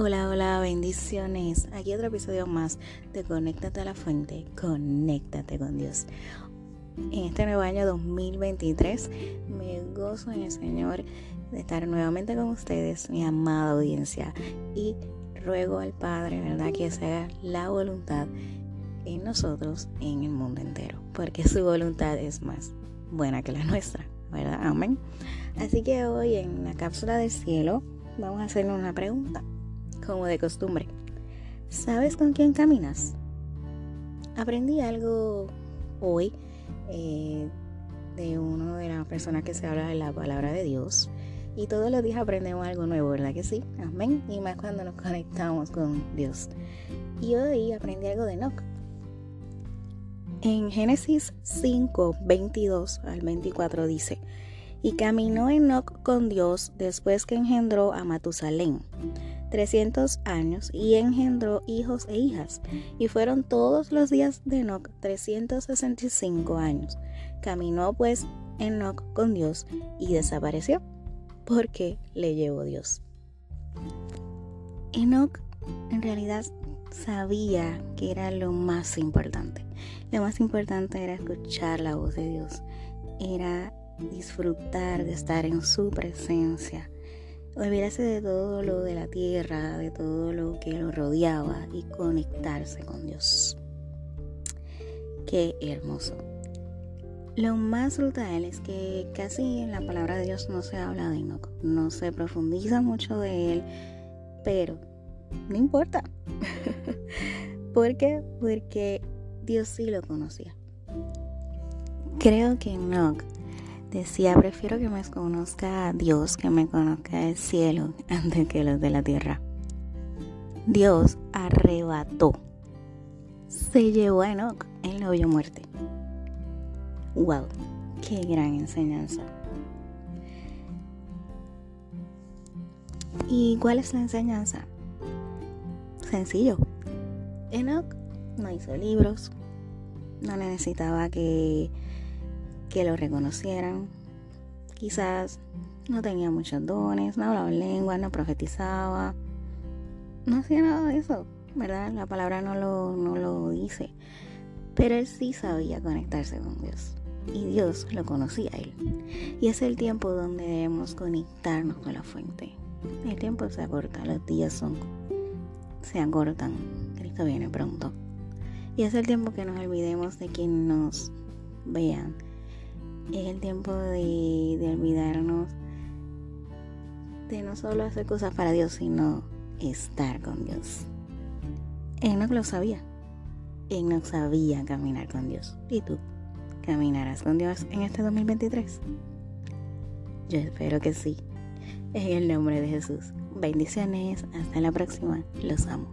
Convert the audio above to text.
Hola, hola, bendiciones. Aquí otro episodio más de Conéctate a la Fuente, conéctate con Dios. En este nuevo año 2023 me gozo en el Señor de estar nuevamente con ustedes, mi amada audiencia, y ruego al Padre, ¿verdad?, que se haga la voluntad en nosotros, en el mundo entero, porque su voluntad es más buena que la nuestra, ¿verdad? Amén. Así que hoy en la cápsula del cielo vamos a hacerle una pregunta como de costumbre. ¿Sabes con quién caminas? Aprendí algo hoy eh, de una de las personas que se habla de la palabra de Dios. Y todos los días aprendemos algo nuevo, ¿verdad que sí? Amén. Y más cuando nos conectamos con Dios. Y hoy aprendí algo de Enoch. En Génesis 5, 22 al 24 dice, y caminó Enoch con Dios después que engendró a Matusalén 300 años y engendró hijos e hijas. Y fueron todos los días de Enoch 365 años. Caminó pues Enoch con Dios y desapareció porque le llevó Dios. Enoch en realidad sabía que era lo más importante. Lo más importante era escuchar la voz de Dios. Era disfrutar de estar en su presencia olvidarse de todo lo de la tierra, de todo lo que lo rodeaba y conectarse con Dios. Qué hermoso. Lo más brutal es que casi en la palabra de Dios no se habla de Enoch, no se profundiza mucho de él, pero no importa. ¿Por qué? Porque Dios sí lo conocía. Creo que Enoch Decía, prefiero que me conozca Dios, que me conozca el cielo antes que los de la tierra. Dios arrebató, se llevó a Enoch, él no vio muerte. ¡Wow! ¡Qué gran enseñanza! ¿Y cuál es la enseñanza? Sencillo. Enoch no hizo libros, no necesitaba que que lo reconocieran. Quizás no tenía muchos dones, no hablaba lengua, no profetizaba, no hacía nada de eso, ¿verdad? La palabra no lo, no lo dice. Pero él sí sabía conectarse con Dios. Y Dios lo conocía a él. Y es el tiempo donde debemos conectarnos con la fuente. El tiempo se acorta, los días son, se acortan. Cristo viene pronto. Y es el tiempo que nos olvidemos de quien nos vean, es el tiempo de, olvidarnos de no solo hacer cosas para Dios, sino estar con Dios. Enoch lo sabía. Enoch sabía caminar con Dios. ¿Y tú? ¿Caminarás con Dios en este 2023? Yo espero que sí. En el nombre de Jesús. Bendiciones. Hasta la próxima. Los amo.